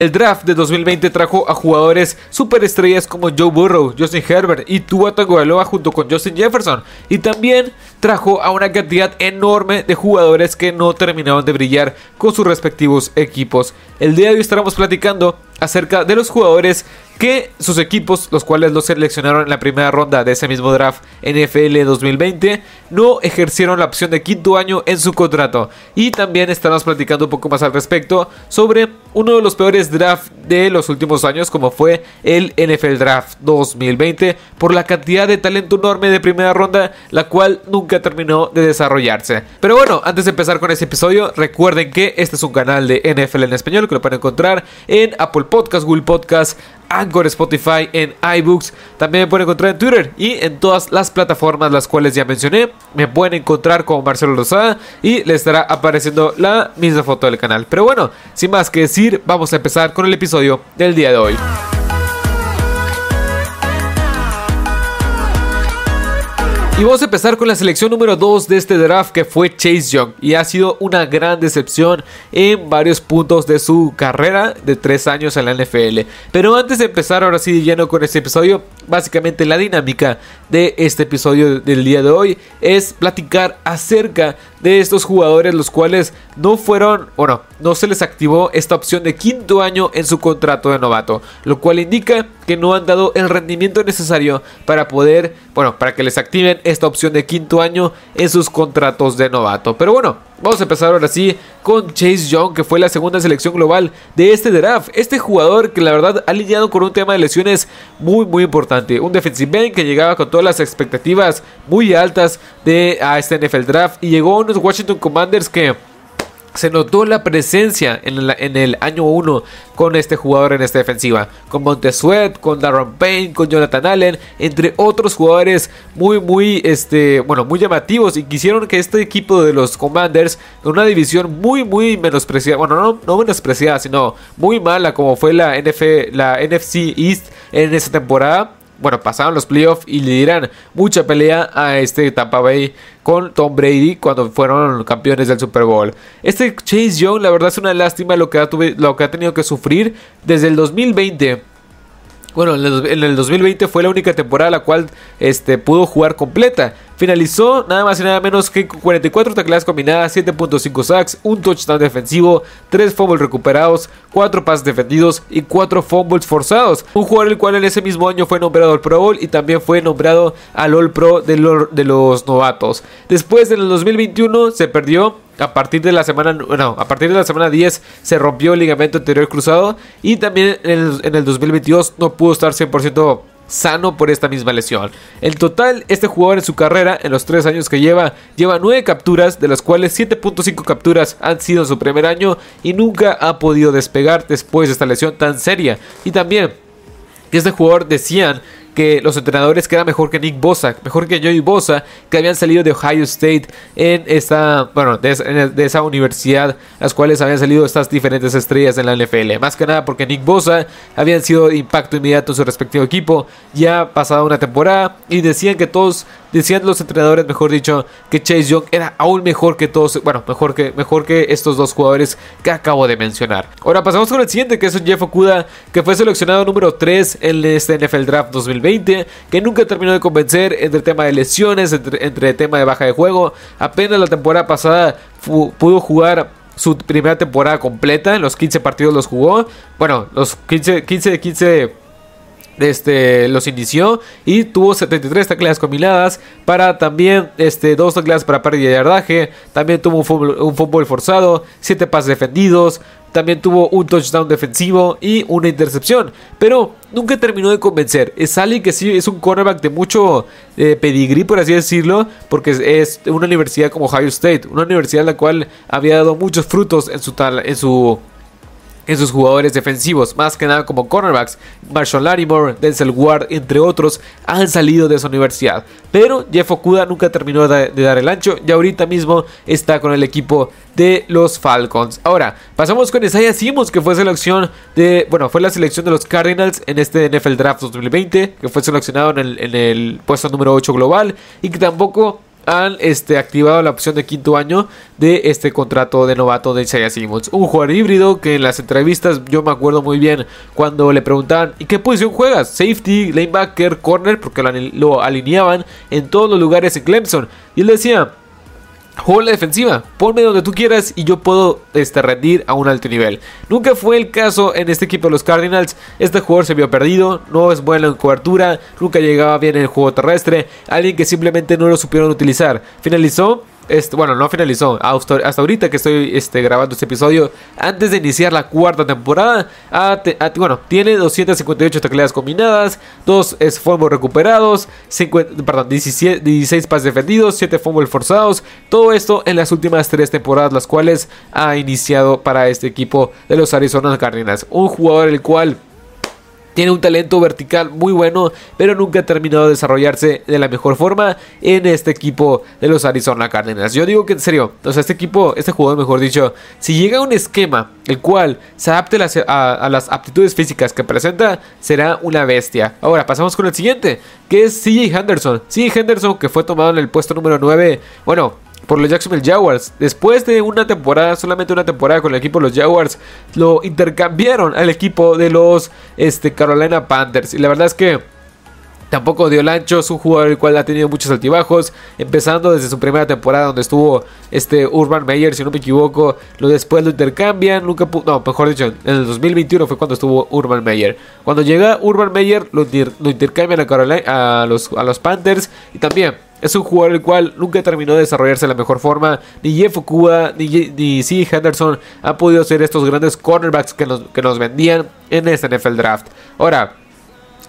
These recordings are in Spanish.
El draft de 2020 trajo a jugadores superestrellas como Joe Burrow, Justin Herbert y Tua Tagovailoa junto con Justin Jefferson y también trajo a una cantidad enorme de jugadores que no terminaron de brillar con sus respectivos equipos. El día de hoy estaremos platicando acerca de los jugadores que sus equipos, los cuales los seleccionaron en la primera ronda de ese mismo draft NFL 2020, no ejercieron la opción de quinto año en su contrato. Y también estaremos platicando un poco más al respecto sobre uno de los peores drafts de los últimos años, como fue el NFL Draft 2020, por la cantidad de talento enorme de primera ronda, la cual nunca terminó de desarrollarse. Pero bueno, antes de empezar con este episodio, recuerden que este es un canal de NFL en español que lo pueden encontrar en Apple Podcast, Google Podcast, Spotify, en iBooks. También me pueden encontrar en Twitter y en todas las plataformas las cuales ya mencioné. Me pueden encontrar como Marcelo Rosada y les estará apareciendo la misma foto del canal. Pero bueno, sin más que decir, vamos a empezar con el episodio del día de hoy. Y vamos a empezar con la selección número 2 de este draft que fue Chase Young y ha sido una gran decepción en varios puntos de su carrera de 3 años en la NFL. Pero antes de empezar ahora sí lleno con este episodio, básicamente la dinámica de este episodio del día de hoy es platicar acerca de estos jugadores los cuales no fueron, bueno, no se les activó esta opción de quinto año en su contrato de novato, lo cual indica que no han dado el rendimiento necesario para poder, bueno, para que les activen esta opción de quinto año en sus contratos de novato. Pero bueno, vamos a empezar ahora sí con Chase Young, que fue la segunda selección global de este draft. Este jugador que la verdad ha lidiado con un tema de lesiones muy, muy importante. Un defensive end que llegaba con todas las expectativas muy altas de a este NFL draft y llegó a unos Washington Commanders que se notó la presencia en, el año 1 con este jugador en esta defensiva. Con Montesuet, con Darren Payne, con Jonathan Allen, entre otros jugadores muy, muy, este, bueno, muy llamativos y quisieron que este equipo de los Commanders, con una división muy, muy menospreciada, bueno, no, no menospreciada, sino muy mala como fue la, la NFC East en esa temporada, bueno, pasaron los playoffs y le dieran mucha pelea a este Tampa Bay con Tom Brady cuando fueron campeones del Super Bowl. Este Chase Young, la verdad es una lástima lo que ha tenido que sufrir desde el 2020 bueno, en el 2020 fue la única temporada la cual este, pudo jugar completa. Finalizó nada más y nada menos que 44 tacleadas combinadas, 7.5 sacks, un touchdown defensivo, 3 fumbles recuperados, 4 pases defendidos y 4 fumbles forzados. Un jugador el cual en ese mismo año fue nombrado al Pro Bowl y también fue nombrado al All Pro de, de los novatos. Después en el 2021 se perdió a partir de la semana no, a partir de la semana 10 se rompió el ligamento anterior cruzado y también en el, en el 2022 no pudo estar 100% sano por esta misma lesión. En total, este jugador en su carrera, en los 3 años que lleva, lleva 9 capturas, de las cuales 7.5 capturas han sido en su primer año y nunca ha podido despegar después de esta lesión tan seria. Y también este jugador decían que los entrenadores que era mejor que Nick Bosa, mejor que Joey Bosa, que habían salido de Ohio State en esta, bueno, de, esa universidad, las cuales habían salido estas diferentes estrellas en la NFL. Más que nada porque Nick Bosa habían sido impacto inmediato en su respectivo equipo, ya pasada una temporada, y decían que todos decían los entrenadores, mejor dicho, que Chase Young era aún mejor que todos, bueno, mejor que, mejor que estos dos jugadores que acabo de mencionar. Ahora pasamos con el siguiente, que es Jeff Okuda, que fue seleccionado número 3 en este NFL Draft 2020, que nunca terminó de convencer entre el tema de lesiones, entre, el tema de baja de juego. Apenas la temporada pasada pudo jugar su primera temporada completa, en los 15 partidos los jugó. Bueno, los 15, 15 de 15 este, los inició y tuvo 73 tacleadas combinadas para también este, dos tacleadas para pérdida de yardaje. También tuvo un fútbol, forzado, 7 pases defendidos. También tuvo un touchdown defensivo y una intercepción. Pero nunca terminó de convencer. Es alguien que sí es un cornerback de mucho eh, pedigrí, por así decirlo. Porque es, una universidad como Ohio State. Una universidad en la cual había dado muchos frutos en su, tal, en su en sus jugadores defensivos, más que nada como cornerbacks. Marshall Larimore, Denzel Ward, entre otros, han salido de esa universidad. Pero Jeff Okuda nunca terminó de, dar el ancho y ahorita mismo está con el equipo de los Falcons. Ahora, pasamos con Isaiah Simmons, que fue selección de, bueno, fue la selección de los Cardinals en este NFL Draft 2020, que fue seleccionado en el, en el puesto número 8 global y que tampoco han este, activado la opción de quinto año de este contrato de novato de Isaiah Simmons. Un jugador híbrido que en las entrevistas yo me acuerdo muy bien cuando le preguntaban ¿y qué posición juegas? Safety, linebacker, corner, porque lo, alineaban en todos los lugares en Clemson. Y él decía, Juego la defensiva, ponme donde tú quieras y yo puedo este, rendir a un alto nivel. Nunca fue el caso en este equipo de los Cardinals. Este jugador se vio perdido, no es bueno en cobertura, nunca llegaba bien en el juego terrestre. Alguien que simplemente no lo supieron utilizar. Finalizó este, bueno, no finalizó. Hasta, ahorita que estoy este, grabando este episodio, antes de iniciar la cuarta temporada, bueno, tiene 258 tacleadas combinadas, 2 fumbles recuperados, 50, perdón, 16 pases defendidos, 7 fumbles forzados. Todo esto en las últimas 3 temporadas, las cuales ha iniciado para este equipo de los Arizona Cardinals. Un jugador el cual tiene un talento vertical muy bueno, pero nunca ha terminado de desarrollarse de la mejor forma en este equipo de los Arizona Cardinals. Yo digo que en serio, o sea, este equipo, este jugador, mejor dicho, si llega a un esquema el cual se adapte a, las aptitudes físicas que presenta, será una bestia. Ahora, pasamos con el siguiente, que es CJ Henderson. CJ Henderson, que fue tomado en el puesto número 9. Bueno, por los Jacksonville Jaguars. Después de una temporada, solamente una temporada con el equipo de los Jaguars, lo intercambiaron al equipo de los este, Carolina Panthers. Y la verdad es que tampoco dio el ancho, es un jugador el cual ha tenido muchos altibajos, empezando desde su primera temporada donde estuvo este Urban Meyer, si no me equivoco, lo después lo intercambian, nunca no, mejor dicho, en el 2021 fue cuando estuvo Urban Meyer. Cuando llega Urban Meyer lo, intercambian a, Carolina, a, los, a los Panthers y también es un jugador el cual nunca terminó de desarrollarse de la mejor forma. Ni Jeff Okuda ni, C. Henderson han podido ser estos grandes cornerbacks que nos, que nos vendían en este NFL Draft. Ahora,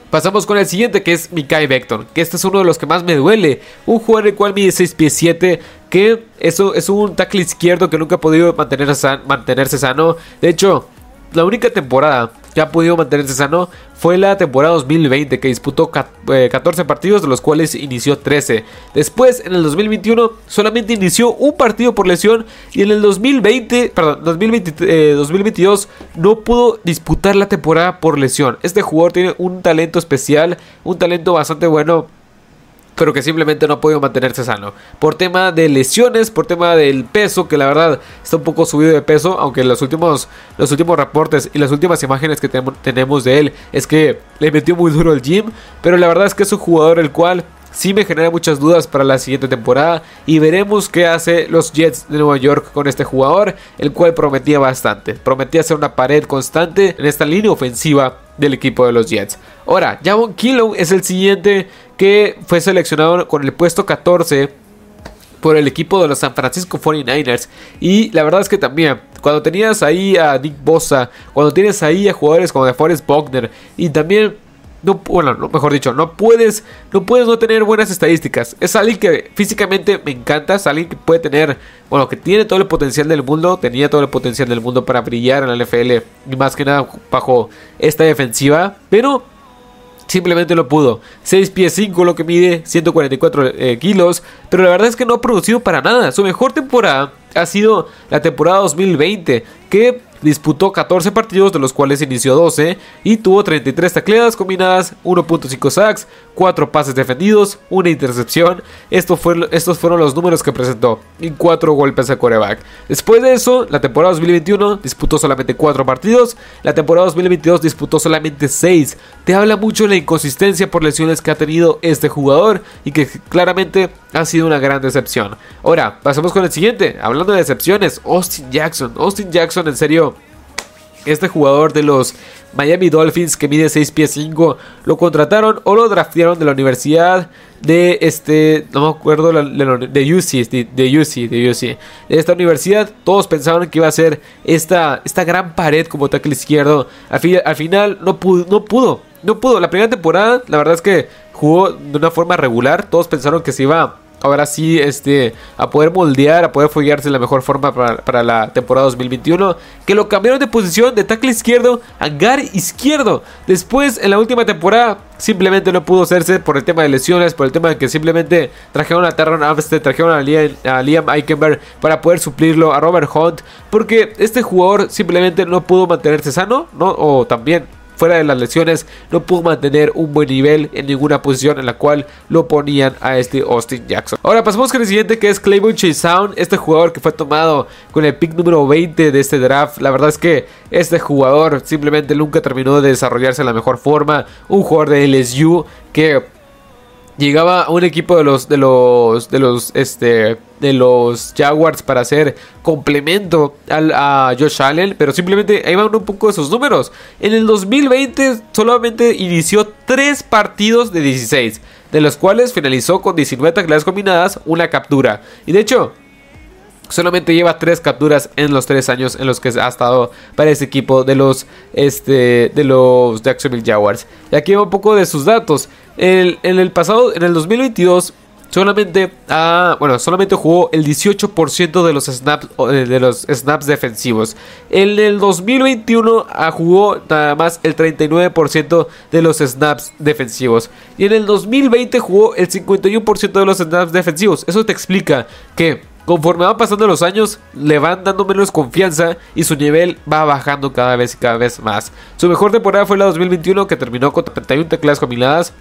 Pasamos con el siguiente que es Mikai Vector, que este es uno de los que más me duele. Un jugador el cual mide 6 pies 7, que eso es un tackle izquierdo que nunca ha podido mantenerse, mantenerse sano. De hecho, la única temporada que ha podido mantenerse sano fue la temporada 2020 que disputó 14 eh, partidos de los cuales inició 13. Después en el 2021 solamente inició un partido por lesión y en el 2020, perdón, 2020, 2022 eh, no pudo disputar la temporada por lesión. Este jugador tiene un talento especial, un talento bastante bueno pero que simplemente no ha podido mantenerse sano. Por tema de lesiones, por tema del peso, que la verdad está un poco subido de peso, aunque los últimos, los últimos reportes y las últimas imágenes que tenemos de él es que le metió muy duro el gym, pero la verdad es que es un jugador el cual sí me genera muchas dudas para la siguiente temporada y veremos qué hace los Jets de Nueva York con este jugador, el cual prometía bastante, prometía ser una pared constante en esta línea ofensiva del equipo de los Jets. Ahora, Javon Kilo es el siguiente que fue seleccionado con el puesto 14 por el equipo de los San Francisco 49ers. Y la verdad es que también, cuando tenías ahí a Nick Bosa, cuando tienes ahí a jugadores como de Forrest Buckner y también no, bueno, mejor dicho, no puedes, no puedes no tener buenas estadísticas. Es alguien que físicamente me encanta, es alguien que puede tener, bueno, que tiene todo el potencial del mundo, tenía todo el potencial del mundo para brillar en la NFL y más que nada bajo esta defensiva, pero simplemente no pudo. 6 pies 5 lo que mide, 144 eh, kilos, pero la verdad es que no ha producido para nada. Su mejor temporada ha sido la temporada 2020, que disputó 14 partidos, de los cuales inició 12, y tuvo 33 tacleadas combinadas, 1.5 sacks, 4 pases defendidos, una intercepción. estos fueron los números que presentó, y 4 golpes a coreback. Después de eso, la temporada 2021 disputó solamente 4 partidos, la temporada 2022 disputó solamente 6. Te habla mucho la inconsistencia por lesiones que ha tenido este jugador y que claramente ha sido una gran decepción. Ahora, pasemos con el siguiente. Hablando de decepciones, Austin Jackson. Austin Jackson, en serio, este jugador de los Miami Dolphins que mide 6 pies 5 lo contrataron o lo draftearon de la universidad de este no me acuerdo de, UC de, UC de UC de esta universidad todos pensaban que iba a ser esta esta gran pared como tackle izquierdo. Al, al final no pudo no pudo no pudo. La primera temporada la verdad es que jugó de una forma regular. Todos pensaron que se iba ahora sí este, a poder moldear, a poder follarse de la mejor forma para, la temporada 2021. Que lo cambiaron de posición de tackle izquierdo a gar izquierdo. Después, en la última temporada, simplemente no pudo hacerse por el tema de lesiones, por el tema de que simplemente trajeron a Terron Amstead, trajeron a Liam, a Liam para poder suplirlo, a Robert Hunt. Porque este jugador simplemente no pudo mantenerse sano, ¿no? O también fuera de las lesiones, no pudo mantener un buen nivel en ninguna posición en la cual lo ponían a este Austin Jackson. Ahora pasamos con el siguiente que es Claiborne Chase Sound, este jugador que fue tomado con el pick número 20 de este draft. La verdad es que este jugador simplemente nunca terminó de desarrollarse de la mejor forma. Un jugador de LSU que llegaba un equipo de los de los de los este de los Jaguars para hacer complemento al, a Josh Allen, pero simplemente ahí van un poco de sus números. En el 2020 solamente inició 3 partidos de 16, de los cuales finalizó con 19 tacleadas combinadas, una captura. Y de hecho, solamente lleva 3 capturas en los 3 años en los que ha estado para ese equipo de los, este, de los Jacksonville Jaguars. Y aquí va un poco de sus datos. en el pasado, en el 2022, solamente, ah, bueno, solamente jugó el 18% de los snaps, eh, de los snaps defensivos. En el 2021 ah, jugó nada más el 39% de los snaps defensivos. Y en el 2020 jugó el 51% de los snaps defensivos. Eso te explica que Conforme van pasando los años, le van dando menos confianza y su nivel va bajando cada vez y cada vez más. Su mejor temporada fue la 2021 que terminó con 31 teclas combinadas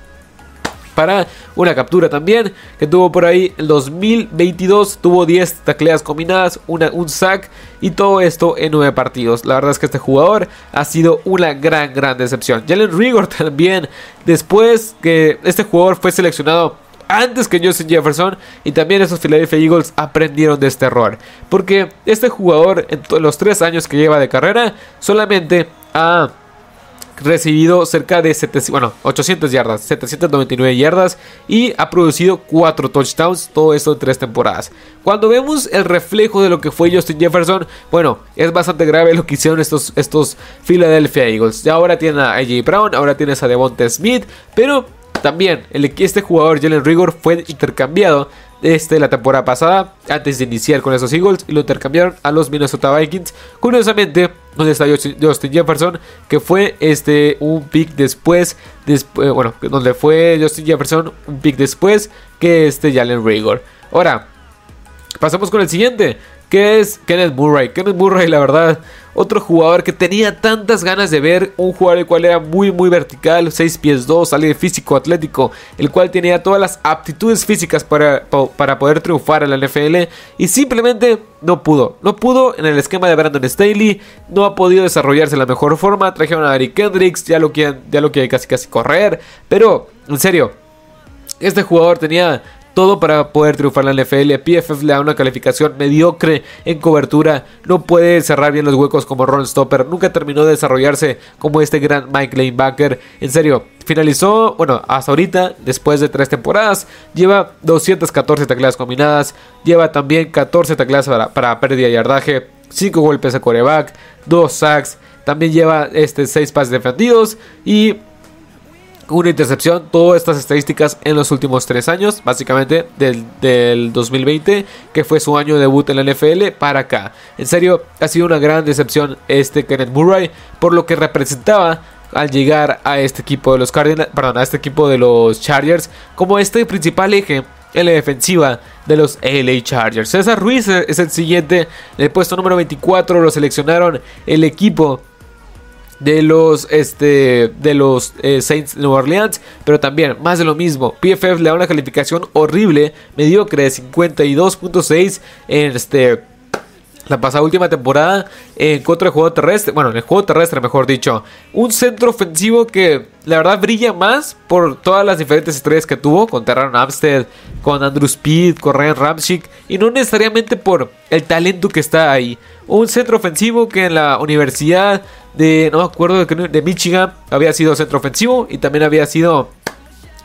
para una captura también que tuvo por ahí el 2022 tuvo 10 tacleas combinadas un sack y todo esto en 9 partidos la verdad es que este jugador ha sido una gran gran decepción Jalen Rigor también después que este jugador fue seleccionado antes que Justin Jefferson y también esos Philadelphia Eagles aprendieron de este error. Porque este jugador en los tres años que lleva de carrera solamente ha recibido cerca de 700, bueno, 800 yardas, 799 yardas y ha producido 4 touchdowns, todo esto en 3 temporadas. Cuando vemos el reflejo de lo que fue Justin Jefferson, bueno, es bastante grave lo que hicieron estos, estos Philadelphia Eagles. Ya ahora tienen a AJ Brown, ahora tienes a Devonta Smith, pero también, el, este jugador, Jalen Rigor, fue intercambiado este, la temporada pasada, antes de iniciar con esos Eagles, y lo intercambiaron a los Minnesota Vikings. Curiosamente, donde está Justin Jefferson, que fue este, un pick después, después, bueno, donde fue Justin Jefferson, un pick después que este Jalen Rigor. Ahora, pasamos con el siguiente, que es Kenneth Murray. Kenneth Murray, la verdad, otro jugador que tenía tantas ganas de ver, un jugador el cual era muy muy vertical, 6 pies 2, sale físico atlético, el cual tenía todas las aptitudes físicas para, para poder triunfar en la NFL y simplemente no pudo, no pudo en el esquema de Brandon Staley, no ha podido desarrollarse de la mejor forma, trajeron a Eric Kendricks, ya lo quieren, ya lo quieren casi casi correr, pero en serio, este jugador tenía todo para poder triunfar en la NFL. PFF le da una calificación mediocre en cobertura, no puede cerrar bien los huecos como Ron Stopper, nunca terminó de desarrollarse como este gran Mike Lanebacker. En serio, finalizó, bueno, hasta ahorita, después de tres temporadas, lleva 214 tacleadas combinadas, lleva también 14 tacleadas para, pérdida de yardaje, 5 golpes a coreback, 2 sacks, también lleva este 6 pases defendidos y una intercepción, todas estas estadísticas en los últimos tres años, básicamente del, del, 2020, que fue su año de debut en la NFL, para acá. En serio, ha sido una gran decepción este Kenneth Murray, por lo que representaba al llegar a este equipo de los Cardinals, perdón, a este equipo de los Chargers, como este principal eje en la defensiva de los LA Chargers. César Ruiz es el siguiente, en el puesto número 24 lo seleccionaron el equipo de los, este, de los eh, Saints Nueva Orleans, pero también más de lo mismo. PFF le da una calificación horrible, mediocre de 52.6 en este la pasada última temporada en contra del juego terrestre, bueno, en el juego terrestre mejor dicho, un centro ofensivo que la verdad brilla más por todas las diferentes estrellas que tuvo, con Terran Amstead, con Andrew Speed, con Ryan Ramchick, y no necesariamente por el talento que está ahí. Un centro ofensivo que en la universidad de, no me acuerdo, de Michigan había sido centro ofensivo y también había sido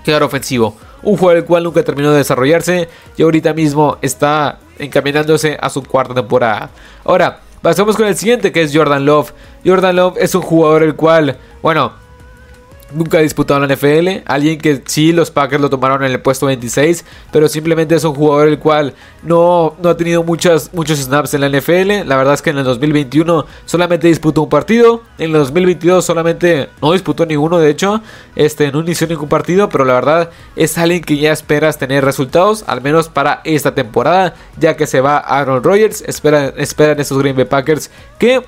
quedar ofensivo. Un juego el cual nunca terminó de desarrollarse y ahorita mismo está encaminándose a su cuarta temporada. Ahora, pasamos con el siguiente que es Jordan Love. Jordan Love es un jugador el cual, bueno, nunca ha disputado en la NFL. Alguien que sí, los Packers lo tomaron en el puesto 26, pero simplemente es un jugador el cual no, no ha tenido muchas, muchos snaps en la NFL. La verdad es que en el 2021 solamente disputó un partido. En el 2022 solamente no disputó ninguno, de hecho. Este, no inició ningún partido, pero la verdad es alguien que ya esperas tener resultados, al menos para esta temporada, ya que se va Aaron Rodgers. Esperan, esperan esos Green Bay Packers que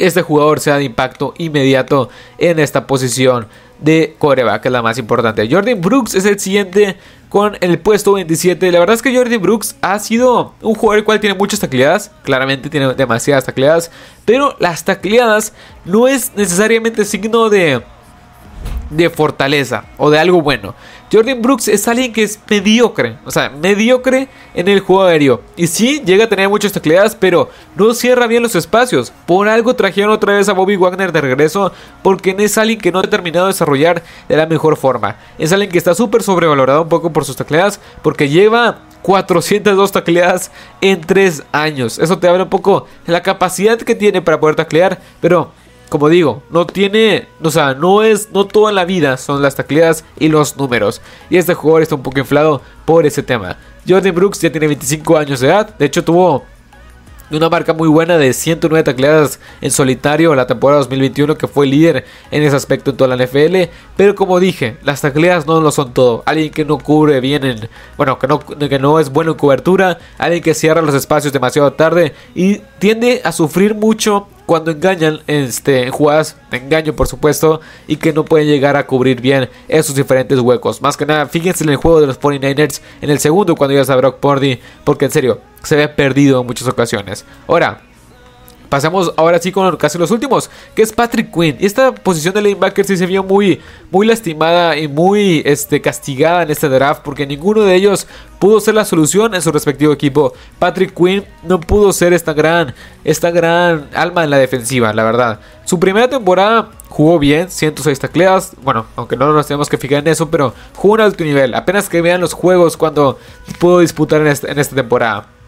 este jugador sea de impacto inmediato en esta posición de coreback, que es la más importante. Jordan Brooks es el siguiente con el puesto 27. La verdad es que Jordan Brooks ha sido un jugador el cual tiene muchas tacleadas, claramente tiene demasiadas tacleadas, pero las tacleadas no es necesariamente signo de de fortaleza o de algo bueno. Jordan Brooks es alguien que es mediocre, o sea, mediocre en el juego aéreo. Y sí, llega a tener muchas tacleadas, pero no cierra bien los espacios. Por algo trajeron otra vez a Bobby Wagner de regreso, porque es alguien que no ha terminado de desarrollar de la mejor forma. Es alguien que está súper sobrevalorado un poco por sus tacleadas, porque lleva 402 tacleadas en 3 años. Eso te habla un poco de la capacidad que tiene para poder taclear, pero como digo, no tiene, o sea, no es, no toda la vida son las tacleadas y los números. Y este jugador está un poco inflado por ese tema. Jordan Brooks ya tiene 25 años de edad, de hecho tuvo una marca muy buena de 109 tacleadas en solitario la temporada 2021 que fue líder en ese aspecto en toda la NFL pero como dije las tacleadas no lo son todo alguien que no cubre bien en bueno que no, que no es bueno en cobertura alguien que cierra los espacios demasiado tarde y tiende a sufrir mucho cuando engañan este, en jugadas engaño, por supuesto, y que no pueden llegar a cubrir bien esos diferentes huecos. Más que nada, fíjense en el juego de los 49ers en el segundo cuando ya a Brock Purdy, porque en serio, se ve perdido en muchas ocasiones. Ahora, Pasamos ahora sí con casi los últimos, que es Patrick Quinn. Y esta posición de linebacker sí se vio muy, muy lastimada y muy este, castigada en este draft, porque ninguno de ellos pudo ser la solución en su respectivo equipo. Patrick Quinn no pudo ser esta gran, esta gran alma en la defensiva, la verdad. Su primera temporada jugó bien, 106 tacleadas. Bueno, aunque no nos tenemos que fijar en eso, pero jugó un alto nivel. Apenas que vean los juegos cuando pudo disputar en esta temporada.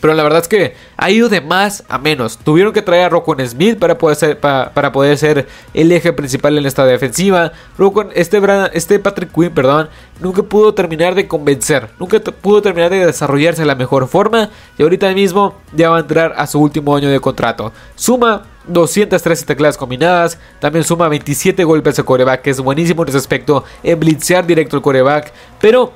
Pero la verdad es que ha ido de más a menos. Tuvieron que traer a Rocco Smith para poder, ser, para, poder ser el eje principal en esta defensiva. Rocco, este, este Patrick Quinn, perdón, nunca pudo terminar de convencer. Nunca pudo terminar de desarrollarse de la mejor forma. Y ahorita mismo ya va a entrar a su último año de contrato. Suma 213 tecladas combinadas. También suma 27 golpes de coreback, que es buenísimo en ese aspecto. En blitzear directo el coreback. Pero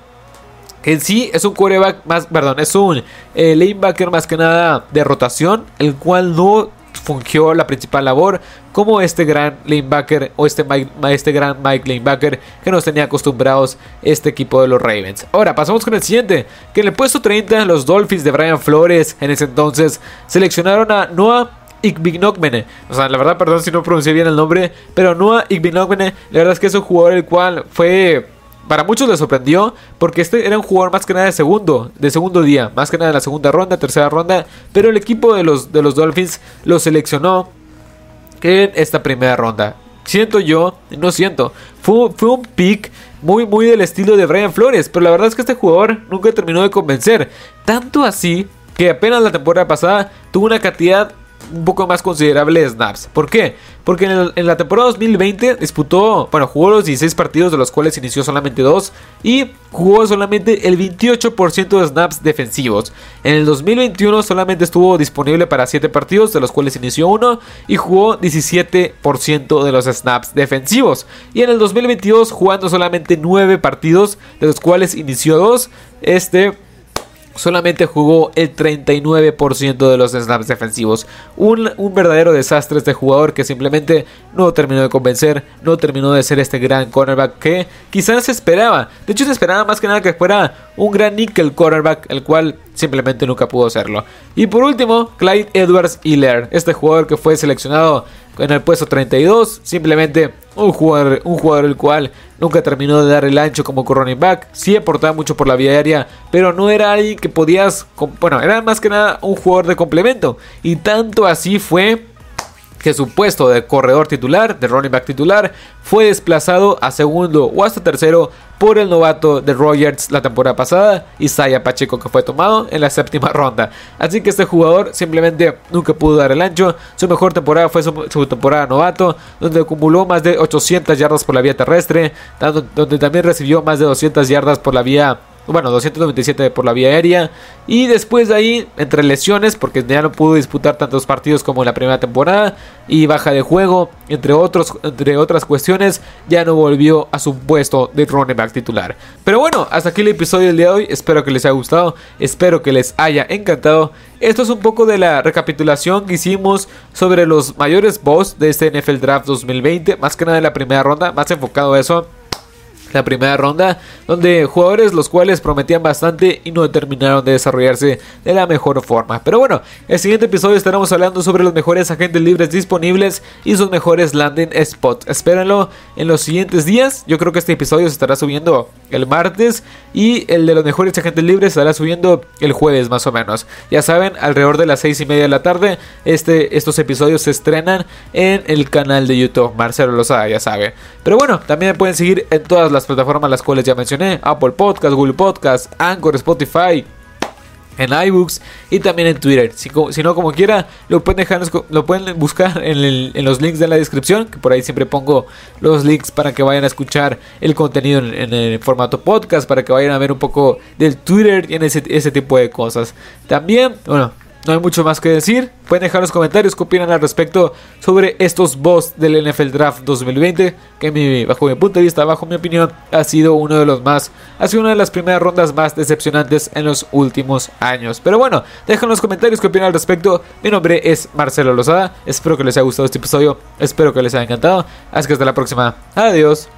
en sí es un quarterback más, perdón, es un eh, lanebacker más que nada de rotación, el cual no fungió la principal labor como este gran lanebacker o este, este gran Mike lanebacker que nos tenía acostumbrados este equipo de los Ravens. Ahora pasamos con el siguiente, que en el puesto 30 los Dolphins de Brian Flores en ese entonces seleccionaron a Noah Igbignogmene. O sea, la verdad, perdón si no pronuncié bien el nombre, pero Noah Igbignogmene, la verdad es que es un jugador el cual fue para muchos les sorprendió porque este era un jugador más que nada de segundo, de segundo día, más que nada de la segunda ronda, tercera ronda, pero el equipo de los, de los Dolphins lo seleccionó en esta primera ronda. Siento yo, no siento, fue, fue un pick muy, muy del estilo de Brian Flores, pero la verdad es que este jugador nunca terminó de convencer, tanto así que apenas la temporada pasada tuvo una cantidad un poco más considerable de snaps. ¿Por qué? Porque en, la temporada 2020 disputó, bueno, jugó los 16 partidos de los cuales inició solamente 2 y jugó solamente el 28% de snaps defensivos. En el 2021 solamente estuvo disponible para 7 partidos de los cuales inició 1 y jugó 17% de los snaps defensivos. Y en el 2022 jugando solamente 9 partidos de los cuales inició 2, este solamente jugó el 39% de los snaps defensivos. Un, verdadero desastre este jugador que simplemente no terminó de convencer, no terminó de ser este gran cornerback que quizás se esperaba. De hecho se esperaba más que nada que fuera un gran nickel cornerback, el cual simplemente nunca pudo serlo. Y por último, Clyde Edwards Hiller, este jugador que fue seleccionado en el puesto 32, simplemente un jugador, un jugador el cual nunca terminó de dar el ancho como running back, sí aportaba mucho por la vía aérea, pero no era alguien que podías, bueno, era más que nada un jugador de complemento, y tanto así fue que su puesto de corredor titular, de running back titular, fue desplazado a segundo o hasta tercero por el novato de Rogers la temporada pasada, Isaiah Pacheco, que fue tomado en la séptima ronda. Así que este jugador simplemente nunca pudo dar el ancho. Su mejor temporada fue su, temporada novato, donde acumuló más de 800 yardas por la vía terrestre, donde también recibió más de 200 yardas por la vía bueno, 297 por la vía aérea. Y después de ahí, entre lesiones, porque ya no pudo disputar tantos partidos como en la primera temporada, y baja de juego, entre, otros, entre otras cuestiones, ya no volvió a su puesto de running back titular. Pero bueno, hasta aquí el episodio del día de hoy. Espero que les haya gustado, espero que les haya encantado. Esto es un poco de la recapitulación que hicimos sobre los mayores boss de este NFL Draft 2020, más que nada en la primera ronda, más enfocado a eso la primera ronda, donde jugadores los cuales prometían bastante y no terminaron de desarrollarse de la mejor forma. Pero bueno, el siguiente episodio estaremos hablando sobre los mejores agentes libres disponibles y sus mejores landing spots. Espérenlo en los siguientes días. Yo creo que este episodio se estará subiendo el martes y el de los mejores agentes libres estará subiendo el jueves más o menos. Ya saben, alrededor de las seis y media de la tarde, este, estos episodios se estrenan en el canal de YouTube. Marcelo Lozada, ya sabe. Pero bueno, también me pueden seguir en todas las plataformas las cuales ya mencioné, Apple Podcast, Google Podcast, Anchor, Spotify, en iBooks y también en Twitter. Si, no, como quiera, lo pueden, dejar, lo pueden buscar en, los links de la descripción, que por ahí siempre pongo los links para que vayan a escuchar el contenido en, el formato podcast, para que vayan a ver un poco del Twitter y en ese, ese tipo de cosas. También, bueno, no hay mucho más que decir. Pueden dejar los comentarios qué opinan al respecto sobre estos boss del NFL Draft 2020. Que bajo mi punto de vista, bajo mi opinión, ha sido uno de los más. Ha sido una de las primeras rondas más decepcionantes en los últimos años. Pero bueno, dejen los comentarios qué opinan al respecto. Mi nombre es Marcelo Lozada. Espero que les haya gustado este episodio. Espero que les haya encantado. Así que hasta la próxima. Adiós.